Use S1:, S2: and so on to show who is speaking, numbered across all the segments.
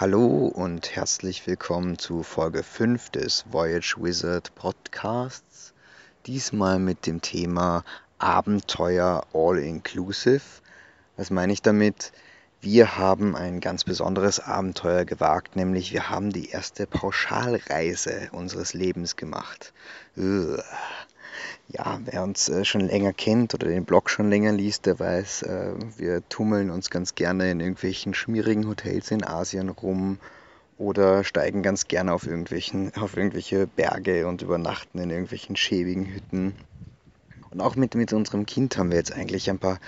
S1: Hallo und herzlich willkommen zu Folge 5 des Voyage Wizard Podcasts. Diesmal mit dem Thema Abenteuer All Inclusive. Was meine ich damit? Wir haben ein ganz besonderes Abenteuer gewagt, nämlich wir haben die erste Pauschalreise unseres Lebens gemacht. Ugh. Ja, wer uns äh, schon länger kennt oder den Blog schon länger liest, der weiß, äh, wir tummeln uns ganz gerne in irgendwelchen schmierigen Hotels in Asien rum oder steigen ganz gerne auf, irgendwelchen, auf irgendwelche Berge und übernachten in irgendwelchen schäbigen Hütten. Und auch mit, mit unserem Kind haben wir jetzt eigentlich ein paar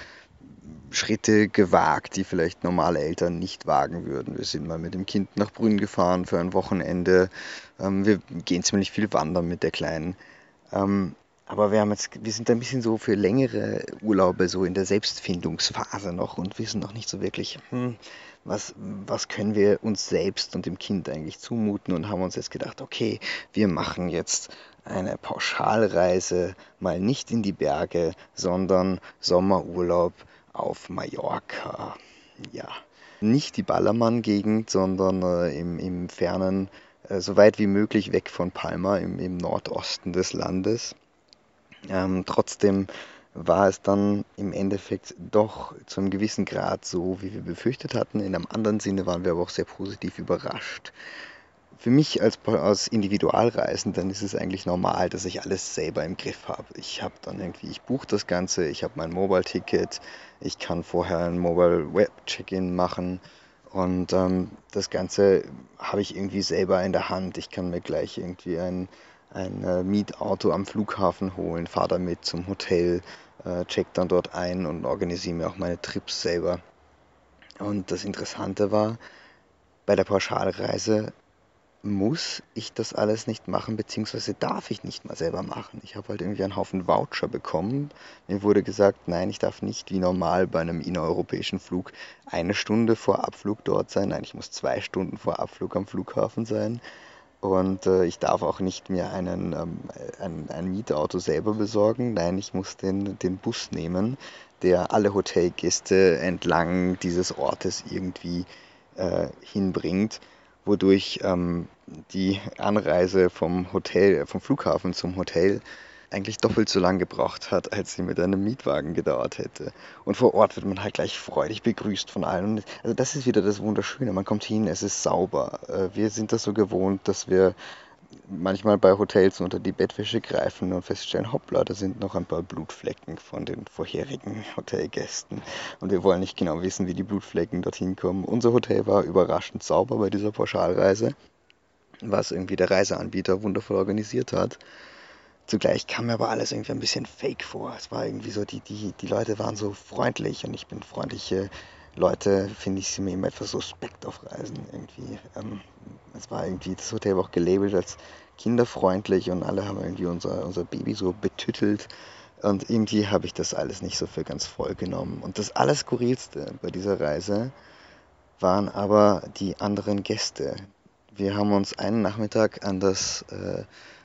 S1: Schritte gewagt, die vielleicht normale Eltern nicht wagen würden. Wir sind mal mit dem Kind nach Brünn gefahren für ein Wochenende. Ähm, wir gehen ziemlich viel wandern mit der Kleinen. Ähm, aber wir, haben jetzt, wir sind ein bisschen so für längere Urlaube so in der Selbstfindungsphase noch und wissen noch nicht so wirklich, hm, was, was können wir uns selbst und dem Kind eigentlich zumuten und haben uns jetzt gedacht, okay, wir machen jetzt eine Pauschalreise mal nicht in die Berge, sondern Sommerurlaub auf Mallorca. Ja, nicht die Ballermann-Gegend, sondern äh, im, im fernen, äh, so weit wie möglich weg von Palma im, im Nordosten des Landes. Ähm, trotzdem war es dann im Endeffekt doch zu einem gewissen Grad so, wie wir befürchtet hatten. In einem anderen Sinne waren wir aber auch sehr positiv überrascht. Für mich als, als Individualreisenden ist es eigentlich normal, dass ich alles selber im Griff habe. Ich habe dann irgendwie, ich buche das Ganze, ich habe mein Mobile-Ticket, ich kann vorher ein Mobile Web Check-in machen und ähm, das Ganze habe ich irgendwie selber in der Hand. Ich kann mir gleich irgendwie ein ein äh, Mietauto am Flughafen holen, fahre damit zum Hotel, äh, check dann dort ein und organisiere mir auch meine Trips selber. Und das Interessante war, bei der Pauschalreise muss ich das alles nicht machen, beziehungsweise darf ich nicht mal selber machen. Ich habe halt irgendwie einen Haufen Voucher bekommen. Mir wurde gesagt, nein, ich darf nicht wie normal bei einem innereuropäischen Flug eine Stunde vor Abflug dort sein. Nein, ich muss zwei Stunden vor Abflug am Flughafen sein. Und äh, ich darf auch nicht mehr einen, ähm, ein, ein Mietauto selber besorgen. Nein, ich muss den, den Bus nehmen, der alle Hotelgäste entlang dieses Ortes irgendwie äh, hinbringt, wodurch ähm, die Anreise vom Hotel, vom Flughafen zum Hotel eigentlich doppelt so lang gebraucht hat, als sie mit einem Mietwagen gedauert hätte. Und vor Ort wird man halt gleich freudig begrüßt von allen. Also das ist wieder das Wunderschöne. Man kommt hin, es ist sauber. Äh, wir sind das so gewohnt, dass wir manchmal bei Hotels unter die Bettwäsche greifen und feststellen, hoppla, da sind noch ein paar Blutflecken von den vorherigen Hotelgästen. Und wir wollen nicht genau wissen, wie die Blutflecken dorthin kommen. Unser Hotel war überraschend sauber bei dieser Pauschalreise, was irgendwie der Reiseanbieter wundervoll organisiert hat. Zugleich kam mir aber alles irgendwie ein bisschen fake vor. Es war irgendwie so, die, die, die Leute waren so freundlich und ich bin freundliche Leute, finde ich sie mir immer etwas suspekt auf Reisen irgendwie. Ähm, es war irgendwie, das Hotel war auch gelabelt als kinderfreundlich und alle haben irgendwie unser, unser Baby so betüttelt. Und irgendwie habe ich das alles nicht so für ganz voll genommen. Und das Allerskurrilste bei dieser Reise waren aber die anderen Gäste. Wir haben uns einen Nachmittag an das äh,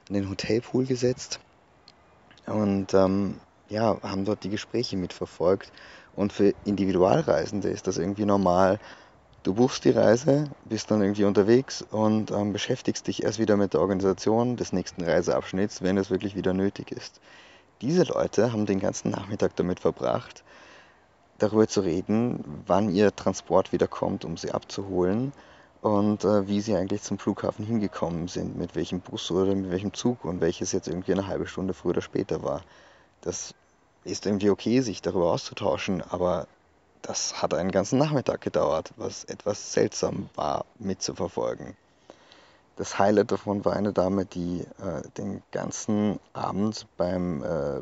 S1: in den Hotelpool gesetzt und ähm, ja, haben dort die Gespräche mitverfolgt. Und für Individualreisende ist das irgendwie normal. Du buchst die Reise, bist dann irgendwie unterwegs und ähm, beschäftigst dich erst wieder mit der Organisation des nächsten Reiseabschnitts, wenn es wirklich wieder nötig ist. Diese Leute haben den ganzen Nachmittag damit verbracht, darüber zu reden, wann ihr Transport wieder kommt, um sie abzuholen und äh, wie sie eigentlich zum Flughafen hingekommen sind, mit welchem Bus oder mit welchem Zug und welches jetzt irgendwie eine halbe Stunde früher oder später war. Das ist irgendwie okay, sich darüber auszutauschen, aber das hat einen ganzen Nachmittag gedauert, was etwas seltsam war mitzuverfolgen. Das Highlight davon war eine Dame, die äh, den ganzen Abend beim, äh,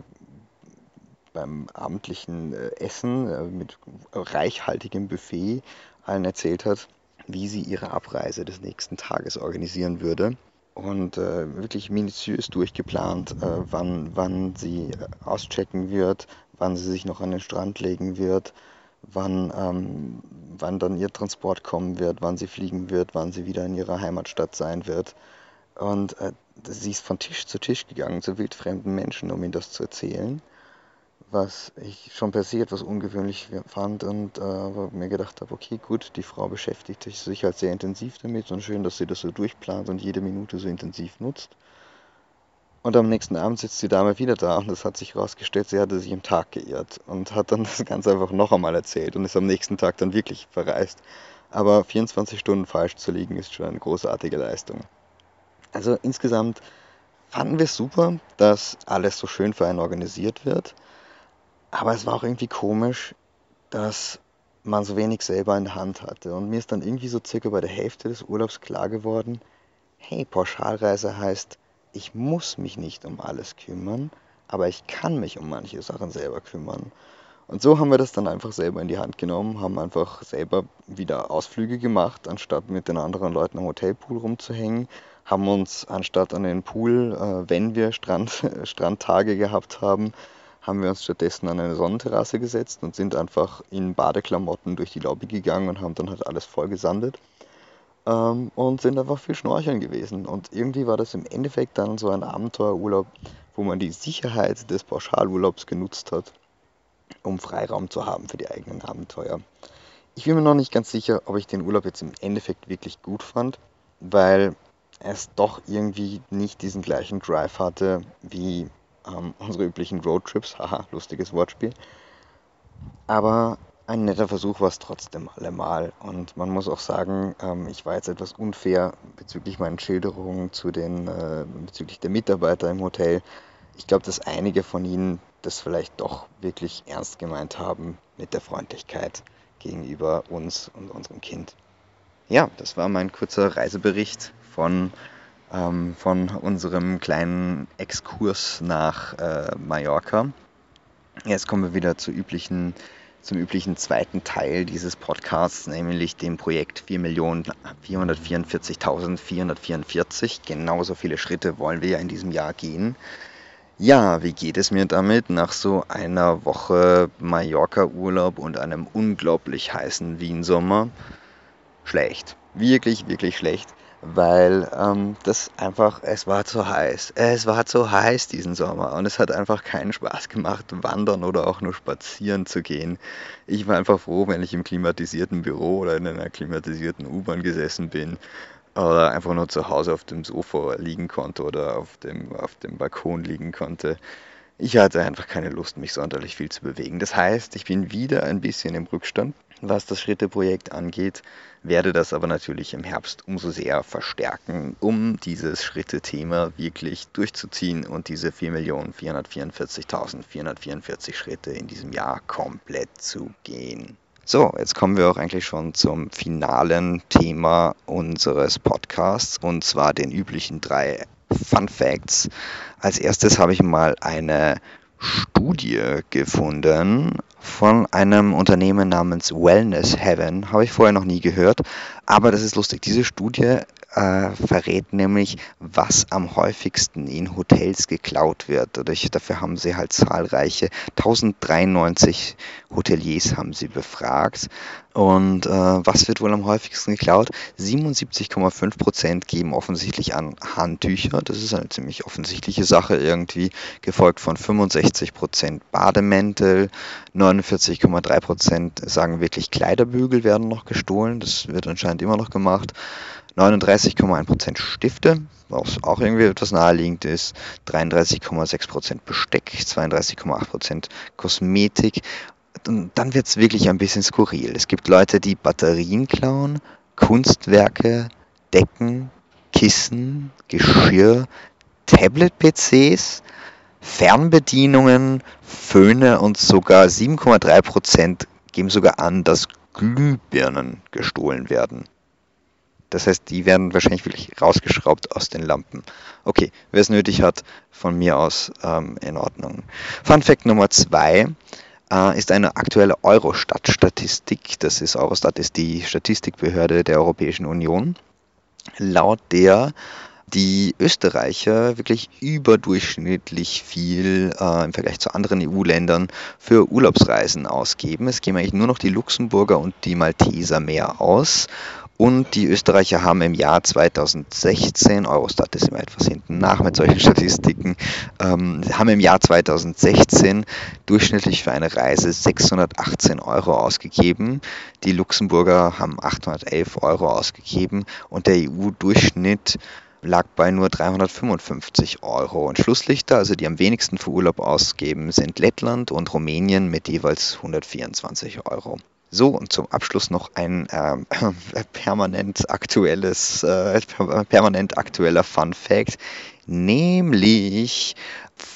S1: beim abendlichen äh, Essen äh, mit reichhaltigem Buffet allen erzählt hat, wie sie ihre Abreise des nächsten Tages organisieren würde. Und äh, wirklich minutiös durchgeplant, äh, wann, wann sie äh, auschecken wird, wann sie sich noch an den Strand legen wird, wann, ähm, wann dann ihr Transport kommen wird, wann sie fliegen wird, wann sie wieder in ihrer Heimatstadt sein wird. Und äh, sie ist von Tisch zu Tisch gegangen zu wildfremden Menschen, um ihnen das zu erzählen was ich schon per se etwas ungewöhnlich fand und äh, mir gedacht habe, okay, gut, die Frau beschäftigt sich halt sehr intensiv damit und schön, dass sie das so durchplant und jede Minute so intensiv nutzt. Und am nächsten Abend sitzt die Dame wieder da und es hat sich herausgestellt, sie hatte sich im Tag geirrt und hat dann das Ganze einfach noch einmal erzählt und ist am nächsten Tag dann wirklich verreist. Aber 24 Stunden falsch zu liegen ist schon eine großartige Leistung. Also insgesamt fanden wir es super, dass alles so schön für einen organisiert wird. Aber es war auch irgendwie komisch, dass man so wenig selber in der Hand hatte. Und mir ist dann irgendwie so circa bei der Hälfte des Urlaubs klar geworden, hey, Pauschalreise heißt, ich muss mich nicht um alles kümmern, aber ich kann mich um manche Sachen selber kümmern. Und so haben wir das dann einfach selber in die Hand genommen, haben einfach selber wieder Ausflüge gemacht, anstatt mit den anderen Leuten am Hotelpool rumzuhängen, haben uns anstatt an den Pool, äh, wenn wir Strand, Strandtage gehabt haben, haben wir uns stattdessen an eine Sonnenterrasse gesetzt und sind einfach in Badeklamotten durch die Lobby gegangen und haben dann halt alles voll gesandet ähm, und sind einfach viel schnorcheln gewesen. Und irgendwie war das im Endeffekt dann so ein Abenteuerurlaub, wo man die Sicherheit des Pauschalurlaubs genutzt hat, um Freiraum zu haben für die eigenen Abenteuer. Ich bin mir noch nicht ganz sicher, ob ich den Urlaub jetzt im Endeffekt wirklich gut fand, weil es doch irgendwie nicht diesen gleichen Drive hatte wie ähm, unsere üblichen Roadtrips. Haha, lustiges Wortspiel. Aber ein netter Versuch war es trotzdem allemal. Und man muss auch sagen, ähm, ich war jetzt etwas unfair bezüglich meinen Schilderungen zu den, äh, bezüglich der Mitarbeiter im Hotel. Ich glaube, dass einige von ihnen das vielleicht doch wirklich ernst gemeint haben mit der Freundlichkeit gegenüber uns und unserem Kind. Ja, das war mein kurzer Reisebericht von, ähm, von unserem kleinen Exkurs nach äh, Mallorca. Jetzt kommen wir wieder zur üblichen zum üblichen zweiten Teil dieses Podcasts, nämlich dem Projekt 4.444.444. Genauso viele Schritte wollen wir ja in diesem Jahr gehen. Ja, wie geht es mir damit nach so einer Woche Mallorca-Urlaub und einem unglaublich heißen Wien-Sommer? Schlecht. Wirklich, wirklich schlecht weil ähm, das einfach, es war zu heiß. Es war zu heiß diesen Sommer und es hat einfach keinen Spaß gemacht, wandern oder auch nur spazieren zu gehen. Ich war einfach froh, wenn ich im klimatisierten Büro oder in einer klimatisierten U-Bahn gesessen bin oder einfach nur zu Hause auf dem Sofa liegen konnte oder auf dem, auf dem Balkon liegen konnte. Ich hatte einfach keine Lust, mich sonderlich viel zu bewegen. Das heißt, ich bin wieder ein bisschen im Rückstand was das Schritte-Projekt angeht, werde das aber natürlich im Herbst umso sehr verstärken, um dieses Schritte-Thema wirklich durchzuziehen und diese 4.444.444 Schritte in diesem Jahr komplett zu gehen. So, jetzt kommen wir auch eigentlich schon zum finalen Thema unseres Podcasts und zwar den üblichen drei Fun Facts. Als erstes habe ich mal eine Studie gefunden von einem Unternehmen namens Wellness Heaven. Habe ich vorher noch nie gehört, aber das ist lustig. Diese Studie äh, verrät nämlich, was am häufigsten in Hotels geklaut wird. Dadurch, dafür haben sie halt zahlreiche, 1093 Hoteliers haben sie befragt. Und äh, was wird wohl am häufigsten geklaut? 77,5 Prozent geben offensichtlich an Handtücher. Das ist eine ziemlich offensichtliche Sache irgendwie, gefolgt von 65 Prozent Bademäntel, 49,3 Prozent sagen wirklich Kleiderbügel werden noch gestohlen. Das wird anscheinend immer noch gemacht. 39,1% Stifte, was auch irgendwie etwas naheliegend ist, 33,6% Besteck, 32,8% Kosmetik. Und dann wird es wirklich ein bisschen skurril. Es gibt Leute, die Batterien klauen, Kunstwerke, Decken, Kissen, Geschirr, Tablet-PCs, Fernbedienungen, Föhne und sogar 7,3% geben sogar an, dass Glühbirnen gestohlen werden. Das heißt, die werden wahrscheinlich wirklich rausgeschraubt aus den Lampen. Okay, wer es nötig hat, von mir aus ähm, in Ordnung. Fun Fact Nummer zwei äh, ist eine aktuelle Eurostat-Statistik. Das ist Eurostat ist die Statistikbehörde der Europäischen Union. Laut der die Österreicher wirklich überdurchschnittlich viel äh, im Vergleich zu anderen EU-Ländern für Urlaubsreisen ausgeben. Es geben eigentlich nur noch die Luxemburger und die Malteser mehr aus. Und die Österreicher haben im Jahr 2016, Eurostat ist immer etwas hinten nach mit solchen Statistiken, ähm, haben im Jahr 2016 durchschnittlich für eine Reise 618 Euro ausgegeben. Die Luxemburger haben 811 Euro ausgegeben und der EU-Durchschnitt lag bei nur 355 Euro. Und Schlusslichter, also die am wenigsten für Urlaub ausgeben, sind Lettland und Rumänien mit jeweils 124 Euro. So, und zum Abschluss noch ein äh, permanent aktuelles, äh, permanent aktueller Fun Fact, nämlich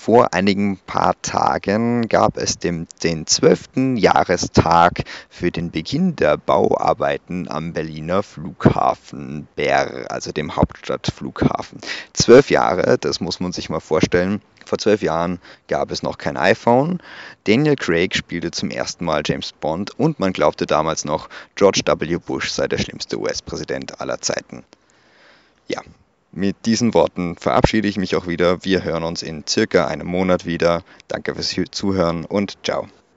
S1: vor einigen paar Tagen gab es den 12. Jahrestag für den Beginn der Bauarbeiten am Berliner Flughafen BER, also dem Hauptstadtflughafen. Zwölf Jahre, das muss man sich mal vorstellen. Vor zwölf Jahren gab es noch kein iPhone. Daniel Craig spielte zum ersten Mal James Bond und man glaubte damals noch, George W. Bush sei der schlimmste US-Präsident aller Zeiten. Ja, mit diesen Worten verabschiede ich mich auch wieder. Wir hören uns in circa einem Monat wieder. Danke fürs Zuhören und ciao.